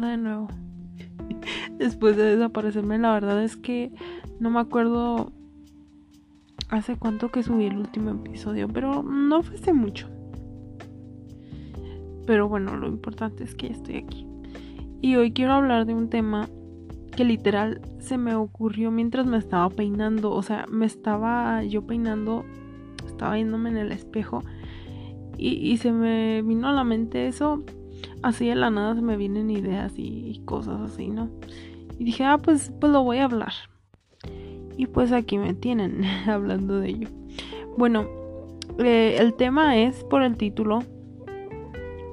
De nuevo. Después de desaparecerme, la verdad es que no me acuerdo hace cuánto que subí el último episodio, pero no fue hace mucho. Pero bueno, lo importante es que ya estoy aquí. Y hoy quiero hablar de un tema que literal se me ocurrió mientras me estaba peinando. O sea, me estaba yo peinando, estaba viéndome en el espejo y, se me vino a la mente eso. Así de la nada se me vienen ideas y, cosas así, ¿no? Y dije, ah, pues, pues lo voy a hablar. Y pues aquí me tienen hablando de ello. Bueno, eh, el tema es por el título.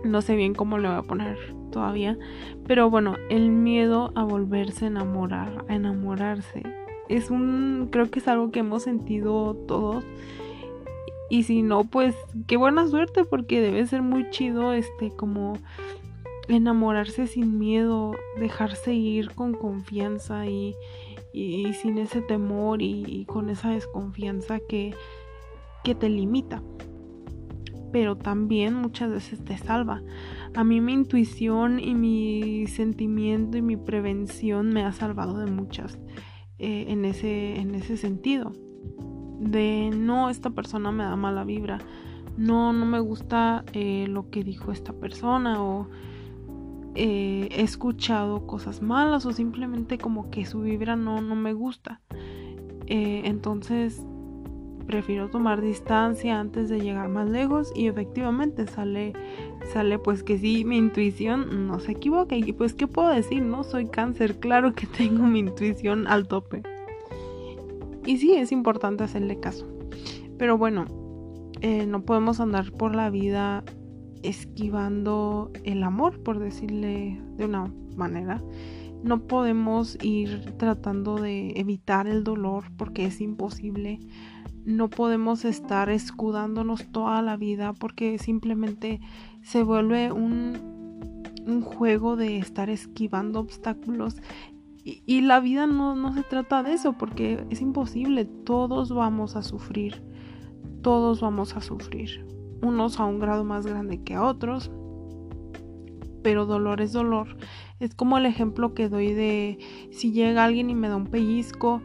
No sé bien cómo le voy a poner todavía. Pero bueno, el miedo a volverse a enamorar, a enamorarse. Es un, creo que es algo que hemos sentido todos. Y si no, pues qué buena suerte porque debe ser muy chido este como enamorarse sin miedo, dejarse ir con confianza y, y, sin ese temor y, con esa desconfianza que, que te limita. Pero también muchas veces te salva. A mí mi intuición y mi sentimiento y mi prevención me ha salvado de muchas eh, en, ese, en ese sentido. De no, esta persona me da mala vibra. No, no me gusta eh, lo que dijo esta persona o eh, he escuchado cosas malas o simplemente como que su vibra no, no me gusta. entonces prefiero tomar distancia antes de llegar más lejos y efectivamente sale sale pues que sí mi intuición no se equivoca y pues qué puedo decir no soy cáncer claro que tengo mi intuición al tope y sí es importante hacerle caso. Pero bueno eh, no podemos andar por la vida esquivando el amor por decirle de una manera. No podemos ir tratando de evitar el dolor porque es imposible. No podemos estar escudándonos toda la vida porque simplemente se vuelve un, un juego de estar esquivando obstáculos y, la vida no, no se trata de eso porque es imposible, todos vamos a sufrir, todos vamos a sufrir, unos a un grado más grande que a otros, pero dolor es dolor. Es como el ejemplo que doy de si llega alguien y me da un pellizco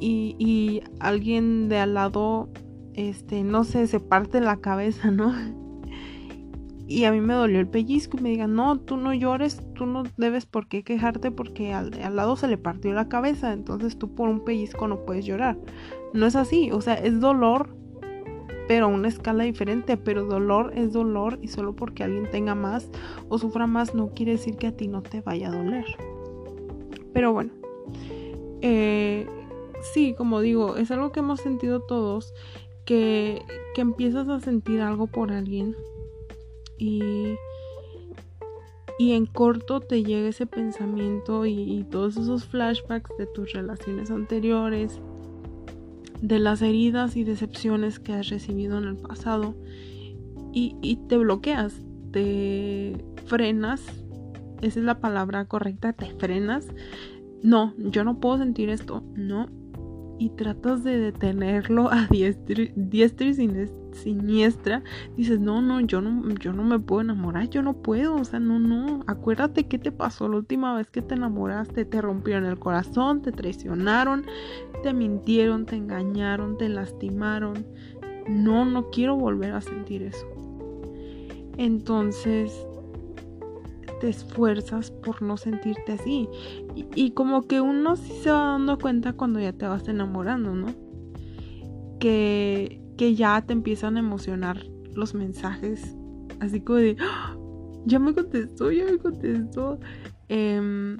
y, alguien de al lado, este, no sé, se parte la cabeza, ¿no? Y a mí me dolió el pellizco y me digan, no, tú no llores, tú no debes por qué quejarte porque al, al lado se le partió la cabeza, entonces tú por un pellizco no puedes llorar. No es así, o sea, es dolor, pero a una escala diferente, pero dolor es dolor y solo porque alguien tenga más o sufra más no quiere decir que a ti no te vaya a doler. Pero bueno, eh, sí, como digo, es algo que hemos sentido todos, que, que empiezas a sentir algo por alguien y, y en corto te llega ese pensamiento y, todos esos flashbacks de tus relaciones anteriores, de las heridas y decepciones que has recibido en el pasado y, y te bloqueas, te frenas, esa es la palabra correcta, te frenas. No, yo no puedo sentir esto, no, y tratas de detenerlo a diestra, y siniestra, dices, no, no, yo no, yo no me puedo enamorar, yo no puedo, o sea, no, no, acuérdate qué te pasó la última vez que te enamoraste, te rompieron el corazón, te traicionaron, te mintieron, te engañaron, te lastimaron, no, no quiero volver a sentir eso. Entonces, te esfuerzas por no sentirte así. Y, como que uno sí se va dando cuenta cuando ya te vas enamorando, ¿no? Que, que ya te empiezan a emocionar los mensajes. Así como de, ¡Ah! ya me contestó, ya me contestó. Em,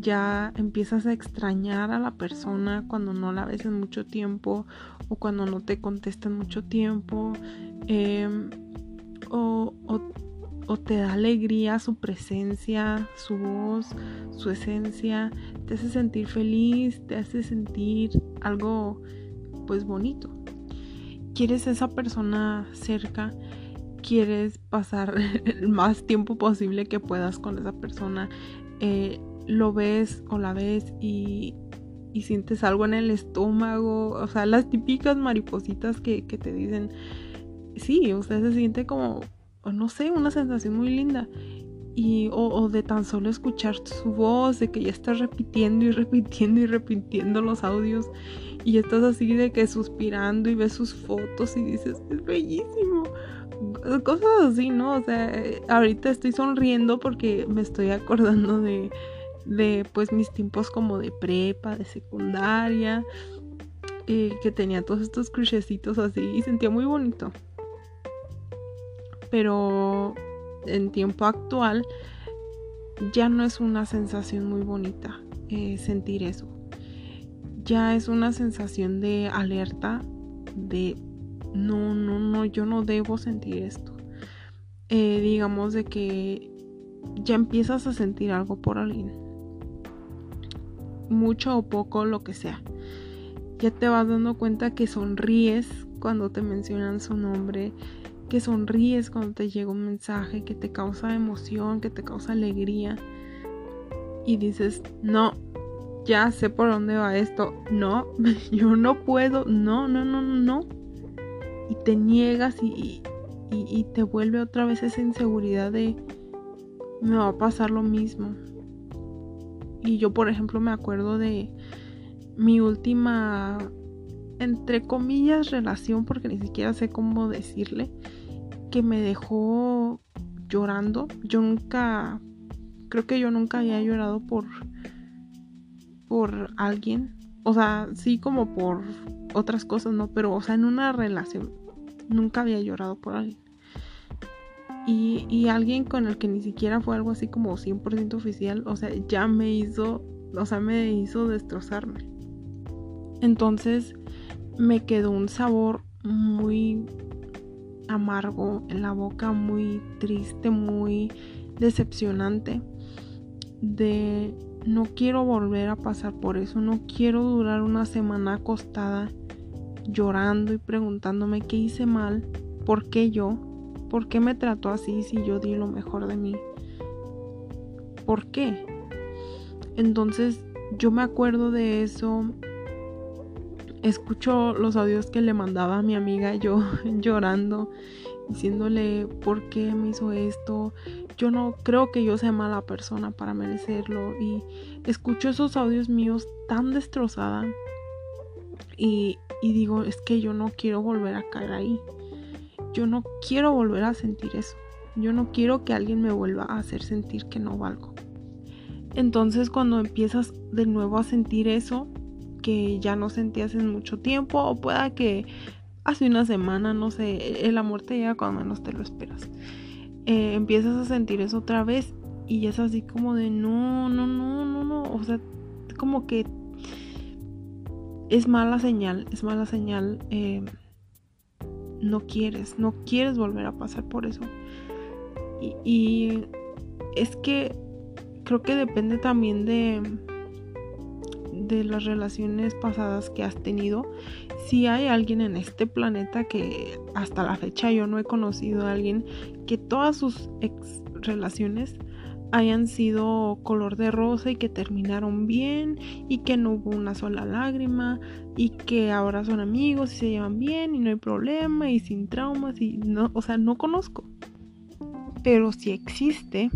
ya empiezas a extrañar a la persona cuando no la ves en mucho tiempo o cuando no te contesta en mucho tiempo. Em, o, o o te da alegría su presencia, su voz, su esencia, te hace sentir feliz, te hace sentir algo pues bonito. Quieres esa persona cerca, quieres pasar el más tiempo posible que puedas con esa persona, eh, lo ves o la ves y, y, sientes algo en el estómago, o sea, las típicas maripositas que, que te dicen, sí, sea, se siente como o no sé, una sensación muy linda. y o, de tan solo escuchar su voz, de que ya estás repitiendo y repitiendo y repitiendo los audios y estás así de que suspirando y ves sus fotos y dices, es bellísimo. Cosas así, ¿no? O sea, ahorita estoy sonriendo porque me estoy acordando de, de pues mis tiempos como de prepa, de secundaria, eh, que tenía todos estos crucecitos así y sentía muy bonito. Pero en tiempo actual ya no es una sensación muy bonita eh, sentir eso. Ya es una sensación de alerta, de no, no, no, yo no debo sentir esto. Eh, digamos de que ya empiezas a sentir algo por alguien. Mucho o poco, lo que sea. Ya te vas dando cuenta que sonríes cuando te mencionan su nombre, que sonríes cuando te llega un mensaje que te causa emoción, que te causa alegría. Y dices, no, ya sé por dónde va esto, no, yo no puedo, no, no, no, no, y te niegas y, y, te vuelve otra vez esa inseguridad de me va a pasar lo mismo. Y yo, por ejemplo, me acuerdo de mi última, entre comillas, relación, porque ni siquiera sé cómo decirle, que me dejó llorando. Yo nunca, creo que yo nunca había llorado por, por alguien. O sea, sí como por otras cosas, ¿no? Pero, o sea, en una relación nunca había llorado por alguien. Y, y alguien con el que ni siquiera fue algo así como 100% oficial, o sea, ya me hizo, o sea, me hizo destrozarme. Entonces me quedó un sabor muy amargo en la boca, muy triste, muy decepcionante. De no quiero volver a pasar por eso, no quiero durar una semana acostada llorando y preguntándome qué hice mal, por qué yo, por qué me trató así si yo di lo mejor de mí, por qué. Entonces yo me acuerdo de eso escucho los audios que le mandaba a mi amiga yo llorando, diciéndole por qué me hizo esto. Yo no creo que yo sea mala persona para merecerlo. Y escucho esos audios míos tan destrozada. Y, y digo, es que yo no quiero volver a caer ahí. Yo no quiero volver a sentir eso. Yo no quiero que alguien me vuelva a hacer sentir que no valgo. Entonces cuando empiezas de nuevo a sentir eso, que ya no sentías en mucho tiempo o pueda que hace una semana, no sé, el amor te llega cuando menos te lo esperas. Eh, empiezas a sentir eso otra vez y es así como de no, no, no, no, no, o sea, como que es mala señal, es mala señal. Eh, no quieres, no quieres volver a pasar por eso. y es que creo que depende también de de las relaciones pasadas que has tenido, si hay alguien en este planeta que hasta la fecha yo no he conocido a alguien que todas sus ex relaciones hayan sido color de rosa y que terminaron bien y que no hubo una sola lágrima y que ahora son amigos y se llevan bien y no hay problema y sin traumas y no, o sea, no conozco. Pero si existe,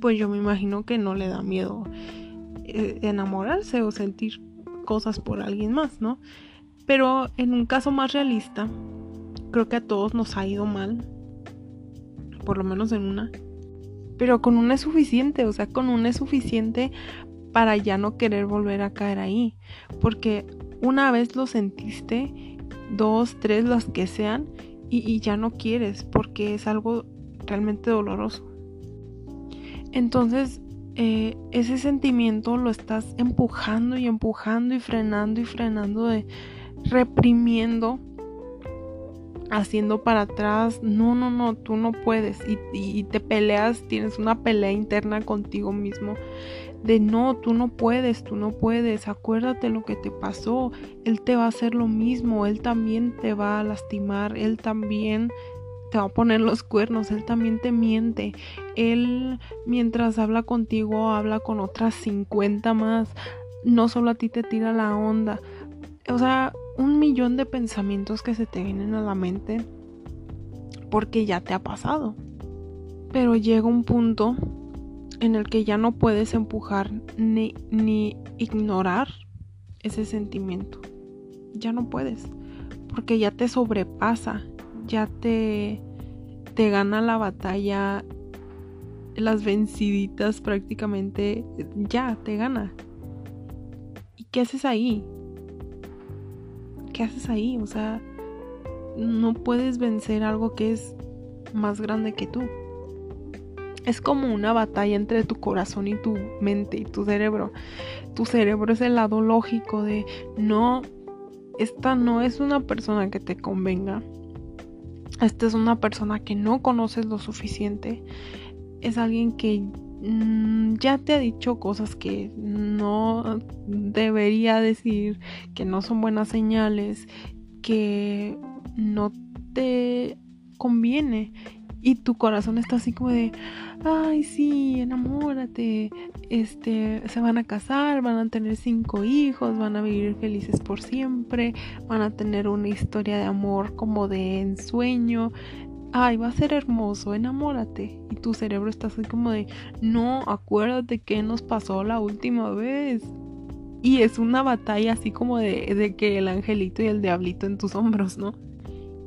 pues yo me imagino que no le da miedo enamorarse o sentir cosas por alguien más, ¿no? Pero en un caso más realista, creo que a todos nos ha ido mal, por lo menos en una. Pero con una es suficiente, o sea, con una es suficiente para ya no querer volver a caer ahí. Porque una vez lo sentiste, dos, tres, las que sean, y, y ya no quieres, porque es algo realmente doloroso. Entonces, eh, ese sentimiento lo estás empujando y empujando y frenando y frenando de reprimiendo haciendo para atrás no no no tú no puedes y, y, te peleas tienes una pelea interna contigo mismo de no tú no puedes tú no puedes acuérdate lo que te pasó él te va a hacer lo mismo él también te va a lastimar él también te va a poner los cuernos, él también te miente. Él mientras habla contigo habla con otras 50 más. No solo a ti te tira la onda. O sea, un millón de pensamientos que se te vienen a la mente porque ya te ha pasado. Pero llega un punto en el que ya no puedes empujar ni, ni ignorar ese sentimiento. Ya no puedes, porque ya te sobrepasa, ya te, te gana la batalla, las venciditas prácticamente, ya te gana. ¿Y qué haces ahí? ¿Qué haces ahí? O sea, no puedes vencer algo que es más grande que tú. Es como una batalla entre tu corazón y tu mente y tu cerebro. Tu cerebro es el lado lógico de no, esta no es una persona que te convenga. Esta es una persona que no conoces lo suficiente. Es alguien que mm, ya te ha dicho cosas que no debería decir, que no son buenas señales, que no te conviene y tu corazón está así como de, ay, sí, enamórate, este, se van a casar, van a tener cinco hijos, van a vivir felices por siempre, van a tener una historia de amor como de ensueño, ay, va a ser hermoso, enamórate. Y tu cerebro está así como de, no, acuérdate qué nos pasó la última vez. Y es una batalla así como de, de que el angelito y el diablito en tus hombros, ¿no?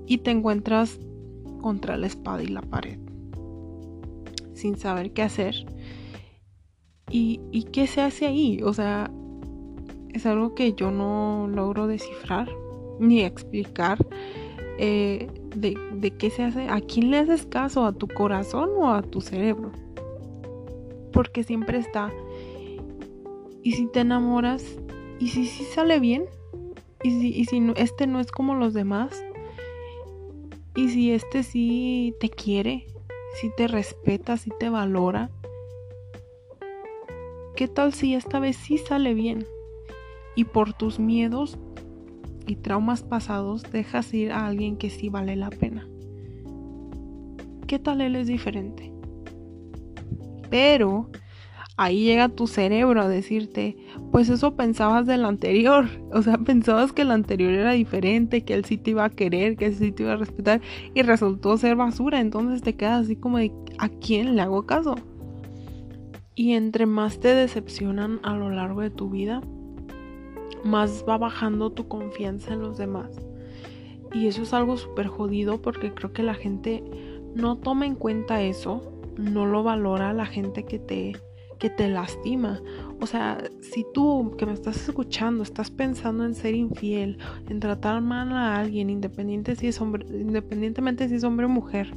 Y te encuentras contra la espada y la pared, sin saber qué hacer. ¿Y, qué se hace ahí? O sea, es algo que yo no logro descifrar ni explicar eh, de, qué se hace. ¿A quién le haces caso? ¿A tu corazón o a tu cerebro? Porque siempre está. ¿Y si te enamoras? ¿Y si sí sale bien? ¿Y si, si este no es como los demás? Y si este sí te quiere, si te respeta, si te valora, ¿qué tal si esta vez sí sale bien? Y por tus miedos y traumas pasados dejas ir a alguien que sí vale la pena. ¿Qué tal él es diferente? Pero ahí llega tu cerebro a decirte, pues eso pensabas del anterior, o sea, pensabas que el anterior era diferente, que él sí te iba a querer, que él sí te iba a respetar y resultó ser basura, entonces te quedas así como de, ¿a quién le hago caso? Y entre más te decepcionan a lo largo de tu vida, más va bajando tu confianza en los demás. Y eso es algo súper jodido porque creo que la gente no toma en cuenta eso, no lo valora la gente que te que te lastima. O sea, si tú que me estás escuchando estás pensando en ser infiel, en tratar mal a alguien, independiente si es hombre, independientemente si es hombre o mujer,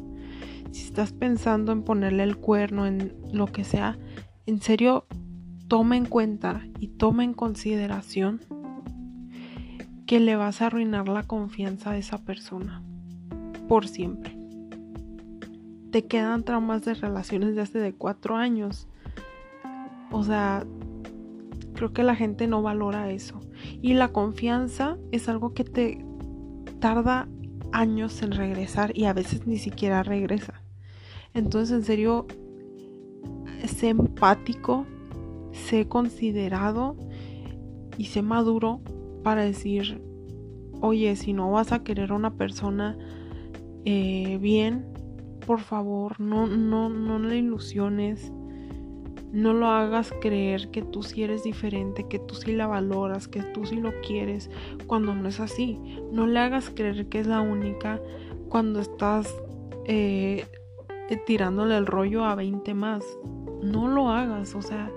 si estás pensando en ponerle el cuerno, en lo que sea, en serio, toma en cuenta y toma en consideración que le vas a arruinar la confianza de esa persona por siempre. Te quedan traumas de relaciones de hace de cuatro años o sea, creo que la gente no valora eso. Y la confianza es algo que te tarda años en regresar y a veces ni siquiera regresa. Entonces, en serio, sé empático, sé considerado y sé maduro para decir, oye, si no vas a querer a una persona eh, bien, por favor, no, no, no le ilusiones no lo hagas creer que tú sí eres diferente, que tú sí la valoras, que tú sí lo quieres, cuando no es así. No le hagas creer que es la única cuando estás eh, tirándole el rollo a 20 más. No lo hagas, o sea,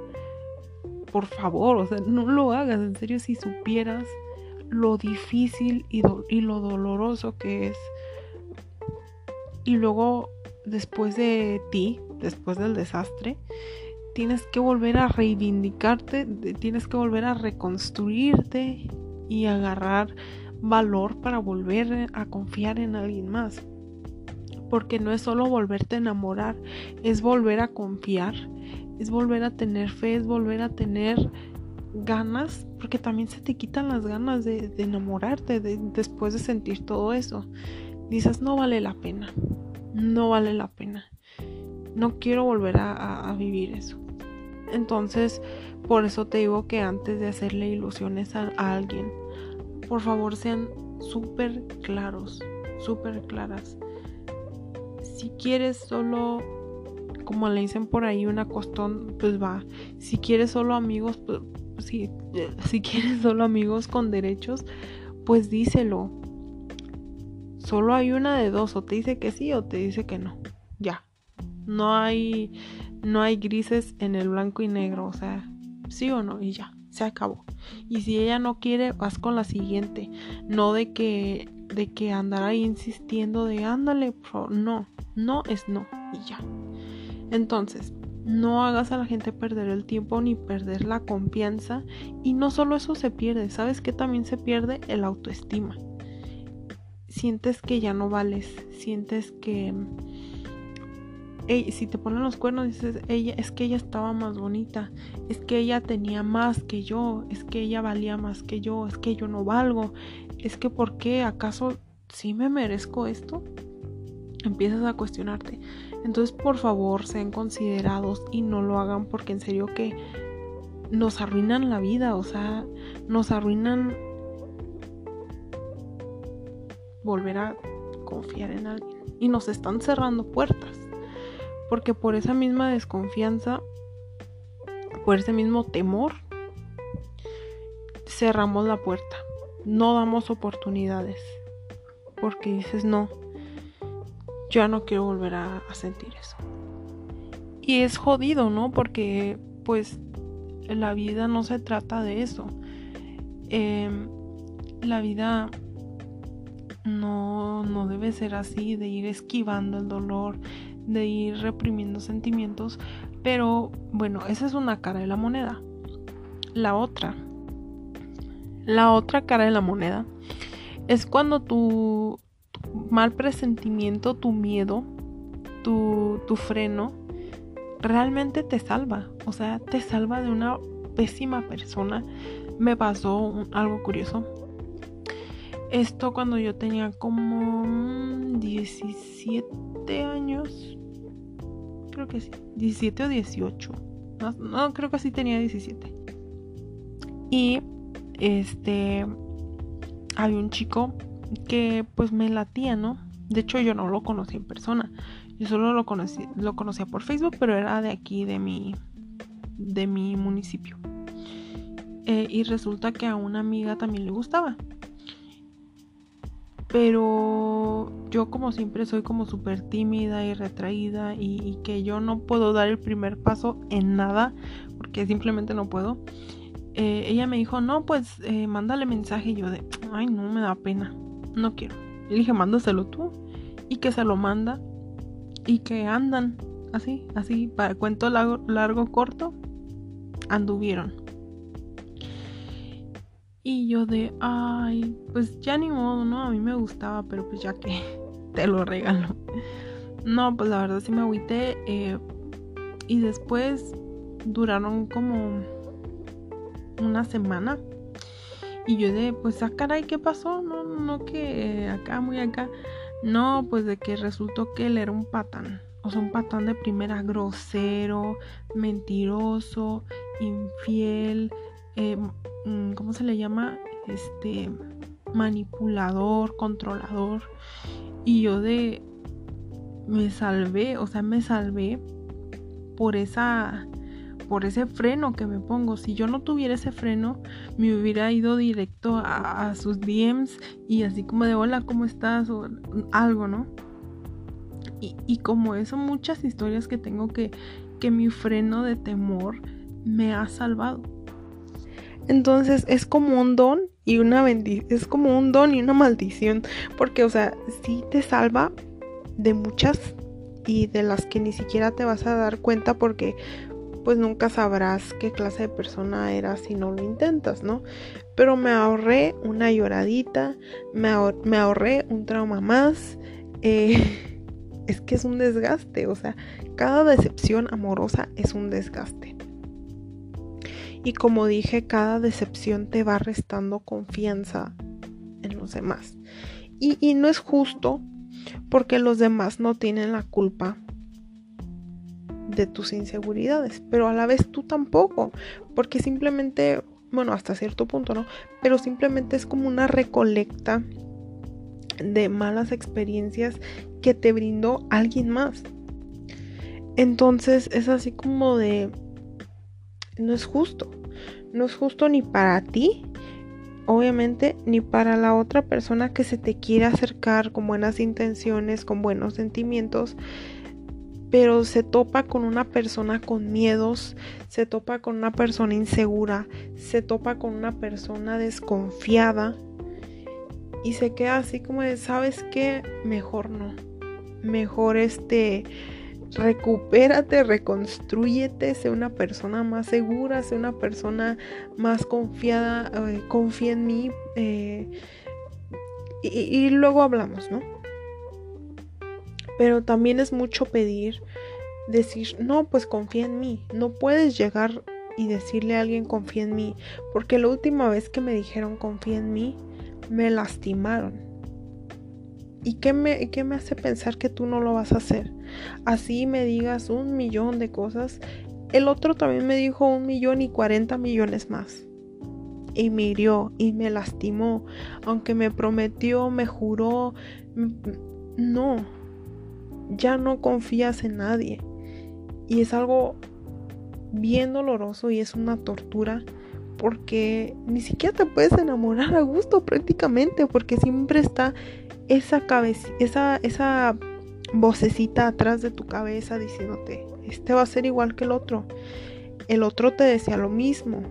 por favor, o sea, no lo hagas. En serio, si supieras lo difícil y, y lo doloroso que es. Y luego, después de ti, después del desastre, tienes que volver a reivindicarte, tienes que volver a reconstruirte y agarrar valor para volver a confiar en alguien más. Porque no es solo volverte a enamorar, es volver a confiar, es volver a tener fe, es volver a tener ganas, porque también se te quitan las ganas de, enamorarte después de sentir todo eso. Dices, no vale la pena, no vale la pena. No quiero volver a vivir eso. Entonces, por eso te digo que antes de hacerle ilusiones a, alguien, por favor sean súper claros, súper claras. Si quieres solo como le dicen por ahí, una costón, pues va. Si quieres solo amigos, pues si, si quieres solo amigos con derechos, pues díselo. Solo hay una de dos, o te dice que sí o te dice que no. Ya. No hay no hay grises en el blanco y negro, o sea, sí o no y ya, se acabó. Y si ella no quiere, vas con la siguiente, no de que de que andar ahí insistiendo de ándale, no, no es no y ya. Entonces, no hagas a la gente perder el tiempo ni perder la confianza y no solo eso se pierde, ¿sabes que también se pierde el autoestima? Sientes que ya no vales, sientes que si te ponen los cuernos dices, ella es que ella estaba más bonita, es que ella tenía más que yo, es que ella valía más que yo, es que yo no valgo, es que ¿por qué acaso sí me merezco esto? Empiezas a cuestionarte. Entonces, por favor, sean considerados y no lo hagan porque en serio que nos arruinan la vida, o sea, nos arruinan volver a confiar en alguien y nos están cerrando puertas. Porque por esa misma desconfianza, por ese mismo temor, cerramos la puerta. No damos oportunidades. Porque dices, no, ya no quiero volver a, sentir eso. Y es jodido, ¿no? Porque pues la vida no se trata de eso. Em, la vida no, no debe ser así, de ir esquivando el dolor, de ir reprimiendo sentimientos. Pero bueno, esa es una cara de la moneda. La otra, la otra cara de la moneda es cuando tu mal presentimiento, tu miedo, tu, tu freno, realmente te salva. O sea, te salva de una pésima persona. Me pasó algo curioso. Esto cuando yo tenía como 17 años. Creo que sí. 17 o 18. No, no creo que sí tenía 17. Y este había un chico que pues me latía, ¿no? De hecho yo no lo conocí en persona. Yo solo lo conocí, lo conocía por Facebook, pero era de aquí, de mi, de mi municipio. Eh, y resulta que a una amiga también le gustaba. Pero yo como siempre soy como súper tímida y retraída y, que yo no puedo dar el primer paso en nada porque simplemente no puedo. Eh, ella me dijo, no, pues eh, mándale mensaje y yo de, ay no, me da pena no quiero. Le dije, mándaselo tú. Y que se lo manda. Y que andan así, así, para cuento largo, largo corto, anduvieron. Y yo de, ay, pues ya ni modo, ¿no? A mí me gustaba, pero pues ya que te lo regalo. No, pues la verdad sí me agüité. Eh, y después duraron como una semana y yo de, pues, ah, caray, ¿qué pasó? No, no, que acá, muy acá. No, pues de que resultó que él era un patán. O sea, un patán de primera grosero, mentiroso, infiel, eh, mm, ¿cómo se le llama? Este, manipulador, controlador. Y yo de, me salvé, o sea, me salvé por esa por ese freno que me pongo. Si yo no tuviera ese freno, me hubiera ido directo a, sus DMs y así como de hola, ¿cómo estás? o algo, ¿no? Y, y como eso, muchas historias que tengo que, que mi freno de temor me ha salvado. Entonces es como un don y una bendición, es como un don y una maldición, porque o sea, sí te salva de muchas y de las que ni siquiera te vas a dar cuenta porque pues nunca sabrás qué clase de persona eras si no lo intentas, ¿no? Pero me ahorré una lloradita, me, ahorré un trauma más. Eh, es que es un desgaste, o sea, cada decepción amorosa es un desgaste. Y como dije, cada decepción te va restando confianza en los demás. Y, y no es justo porque los demás no tienen la culpa de tus inseguridades, pero a la vez tú tampoco, porque simplemente, bueno, hasta cierto punto, ¿no? Pero simplemente es como una recolecta de malas experiencias que te brindó alguien más. Entonces es así como de, no es justo, no es justo ni para ti, obviamente, ni para la otra persona que se te quiere acercar con buenas intenciones, con buenos sentimientos, pero se topa con una persona con miedos, se topa con una persona insegura, se topa con una persona desconfiada y se queda así como de, ¿sabes qué? Mejor no. Mejor este recupérate, reconstruyete, sé una persona más segura, sé una persona más confiada, eh, confía en mí. Eh, y luego hablamos, ¿no? Pero también es mucho pedir, decir, no, pues confía en mí. No puedes llegar y decirle a alguien confía en mí, porque la última vez que me dijeron confía en mí, me lastimaron. ¿Y qué me, qué me hace pensar que tú no lo vas a hacer? Así me digas un millón de cosas. El otro también me dijo un millón y cuarenta millones más. Y me hirió y me lastimó. Aunque me prometió, me juró. No, ya no confías en nadie. Y es algo bien doloroso y es una tortura porque ni siquiera te puedes enamorar a gusto prácticamente porque siempre está esa cabeza, esa, esa vocecita atrás de tu cabeza diciéndote, este va a ser igual que el otro. El otro te decía lo mismo.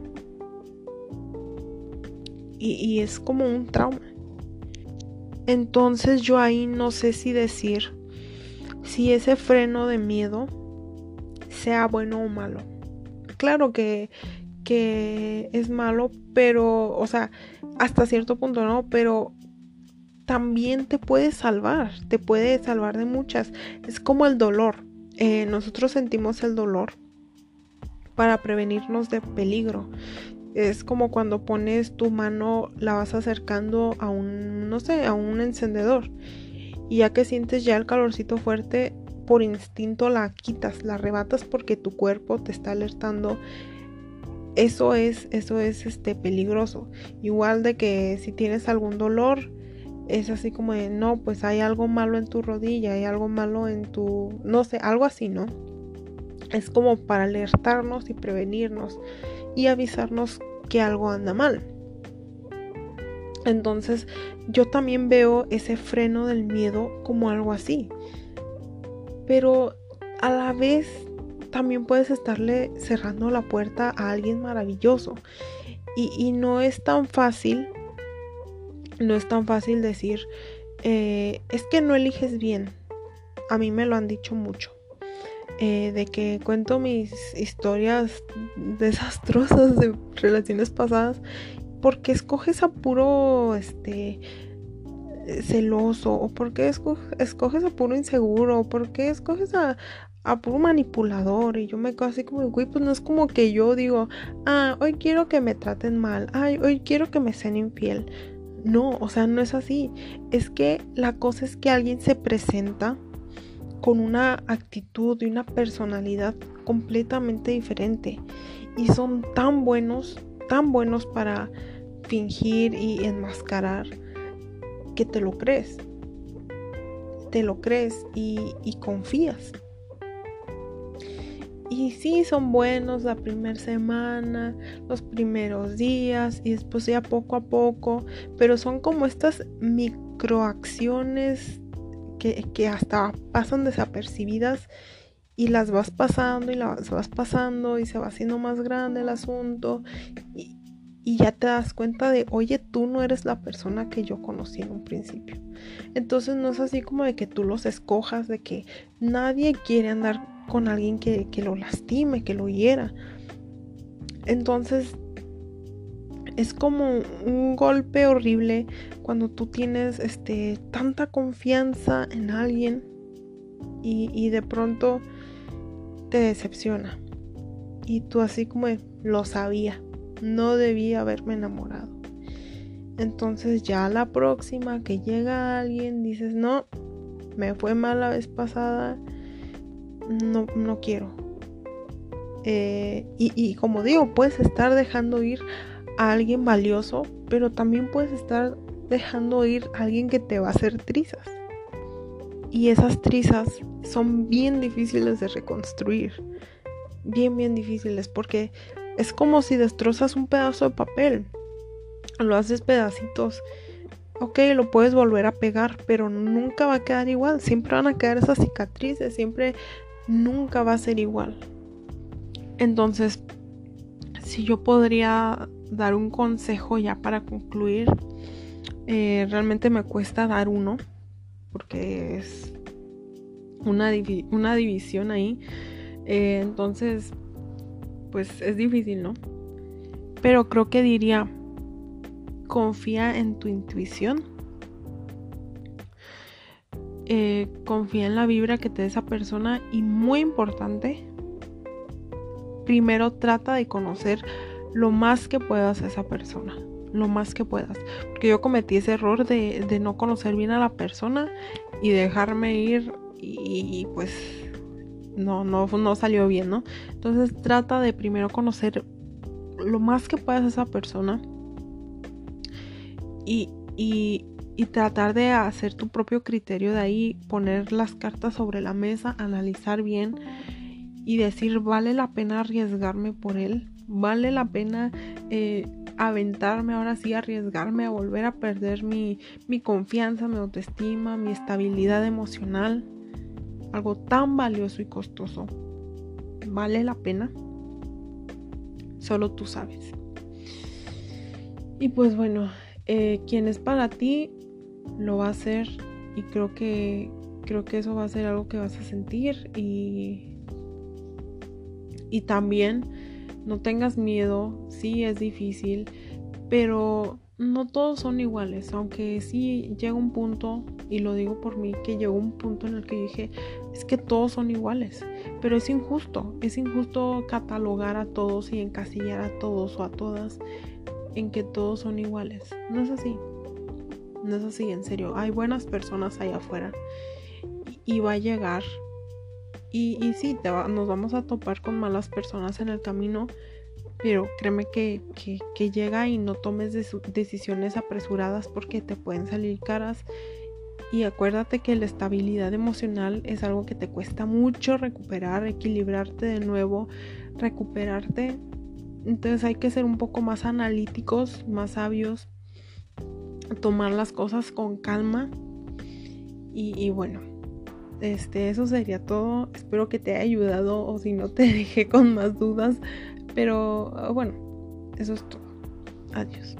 Y, y es como un trauma. Entonces yo ahí no sé si decir si ese freno de miedo sea bueno o malo. Claro que, que es malo, pero, o sea, hasta cierto punto no, pero también te puede salvar, te puede salvar de muchas. Es como el dolor. Eh, nosotros sentimos el dolor para prevenirnos de peligro. Es como cuando pones tu mano, la vas acercando a un, no sé, a un encendedor y ya que sientes ya el calorcito fuerte, por instinto la quitas, la arrebatas porque tu cuerpo te está alertando. Eso es, eso es este peligroso. Igual de que si tienes algún dolor, es así como de no, pues hay algo malo en tu rodilla, hay algo malo en tu, no sé, algo así, ¿no? Es como para alertarnos y prevenirnos y avisarnos que algo anda mal. Entonces yo también veo ese freno del miedo como algo así. Pero a la vez también puedes estarle cerrando la puerta a alguien maravilloso. Y, no es tan fácil, no es tan fácil decir, eh, es que no eliges bien. A mí me lo han dicho mucho. Eh, de que cuento mis historias desastrosas de relaciones pasadas porque escoges a puro este celoso o porque escoges a puro inseguro o porque escoges a, a puro manipulador y yo me quedo así como, güey, pues no es como que yo digo, ah, hoy quiero que me traten mal, ay, hoy quiero que me sean infiel. No, o sea, no es así. Es que la cosa es que alguien se presenta con una actitud y una personalidad completamente diferente y son tan buenos, tan buenos para fingir y enmascarar que te lo crees. Te lo crees y, confías. Y sí, son buenos la primera semana, los primeros días y después ya poco a poco, pero son como estas microacciones que, hasta pasan desapercibidas y las vas pasando y las vas pasando y se va haciendo más grande el asunto y ya te das cuenta de, oye, tú no eres la persona que yo conocí en un principio. Entonces no es así como de que tú los escojas, de que nadie quiere andar con alguien que, lo lastime, que lo hiera. Entonces es como un golpe horrible cuando tú tienes este, tanta confianza en alguien y, y de pronto te decepciona. Y tú así como lo sabía no debía haberme enamorado. Entonces ya la próxima que llega alguien dices, no, me fue mal la vez pasada, no, no quiero. Eh, y, y como digo, puedes estar dejando ir a alguien valioso, pero también puedes estar dejando ir a alguien que te va a hacer trizas. Y esas trizas son bien difíciles de reconstruir. Bien, bien difíciles porque es como si destrozas un pedazo de papel. Lo haces pedacitos. Ok, lo puedes volver a pegar, pero nunca va a quedar igual. Siempre van a quedar esas cicatrices. Siempre, nunca va a ser igual. Entonces, si yo podría dar un consejo ya para concluir, eh, realmente me cuesta dar uno, porque es una, una división ahí. Eh, entonces, pues es difícil, ¿no? Pero creo que diría, confía en tu intuición. Eh, confía en la vibra que te dé esa persona y muy importante, primero trata de conocer lo más que puedas a esa persona, lo más que puedas. Porque yo cometí ese error de, de no conocer bien a la persona y dejarme ir y, pues no, no, no salió bien, ¿no? Entonces trata de primero conocer lo más que puedas a esa persona y, y, y, tratar de hacer tu propio criterio de ahí, poner las cartas sobre la mesa, analizar bien y decir, vale la pena arriesgarme por él, vale la pena eh, aventarme ahora sí, arriesgarme a volver a perder mi, mi confianza, mi autoestima, mi estabilidad emocional algo tan valioso y costoso, ¿vale la pena? Solo tú sabes. Y pues bueno, eh, quien es para ti lo va a hacer y creo que creo que eso va a ser algo que vas a sentir y y también no tengas miedo, sí es difícil, pero no todos son iguales, aunque sí llega un punto, y lo digo por mí, que llegó un punto en el que dije, es que todos son iguales, pero es injusto, es injusto catalogar a todos y encasillar a todos o a todas en que todos son iguales. No es así, no es así, en serio, hay buenas personas allá afuera y, va a llegar. Y, y sí, te nos vamos a topar con malas personas en el camino, pero créeme que, llega y no tomes decisiones apresuradas porque te pueden salir caras. Y acuérdate que la estabilidad emocional es algo que te cuesta mucho recuperar, equilibrarte de nuevo, recuperarte. Entonces hay que ser un poco más analíticos, más sabios, tomar las cosas con calma. Y, bueno, este, eso sería todo. Espero que te haya ayudado o si no te dejé con más dudas. Pero bueno, eso es todo. Adiós.